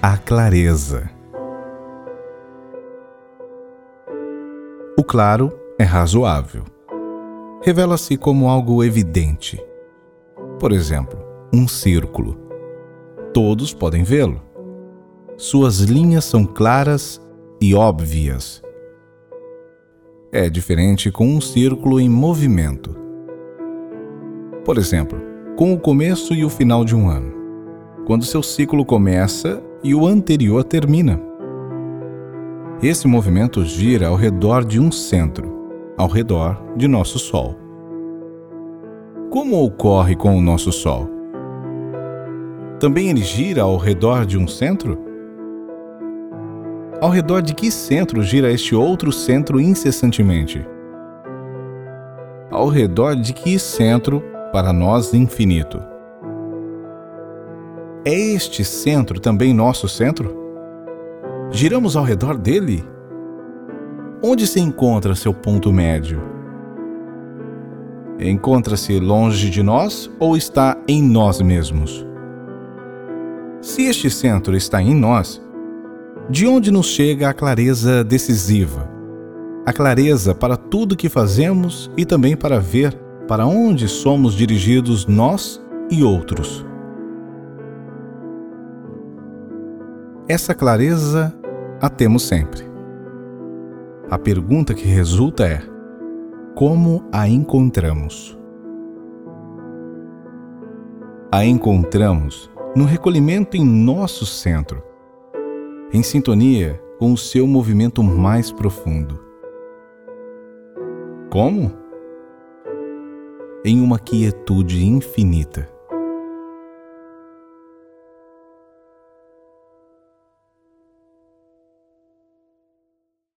a clareza. O claro é razoável. Revela-se como algo evidente. Por exemplo, um círculo. Todos podem vê-lo. Suas linhas são claras e óbvias. É diferente com um círculo em movimento. Por exemplo, com o começo e o final de um ano, quando seu ciclo começa e o anterior termina. Esse movimento gira ao redor de um centro, ao redor de nosso Sol. Como ocorre com o nosso Sol? Também ele gira ao redor de um centro? Ao redor de que centro gira este outro centro incessantemente? Ao redor de que centro para nós infinito? É este centro também nosso centro? Giramos ao redor dele? Onde se encontra seu ponto médio? Encontra-se longe de nós ou está em nós mesmos? Se este centro está em nós, de onde nos chega a clareza decisiva? A clareza para tudo que fazemos e também para ver para onde somos dirigidos nós e outros. Essa clareza a temos sempre. A pergunta que resulta é: como a encontramos? A encontramos no recolhimento em nosso centro, em sintonia com o seu movimento mais profundo. Como? Em uma quietude infinita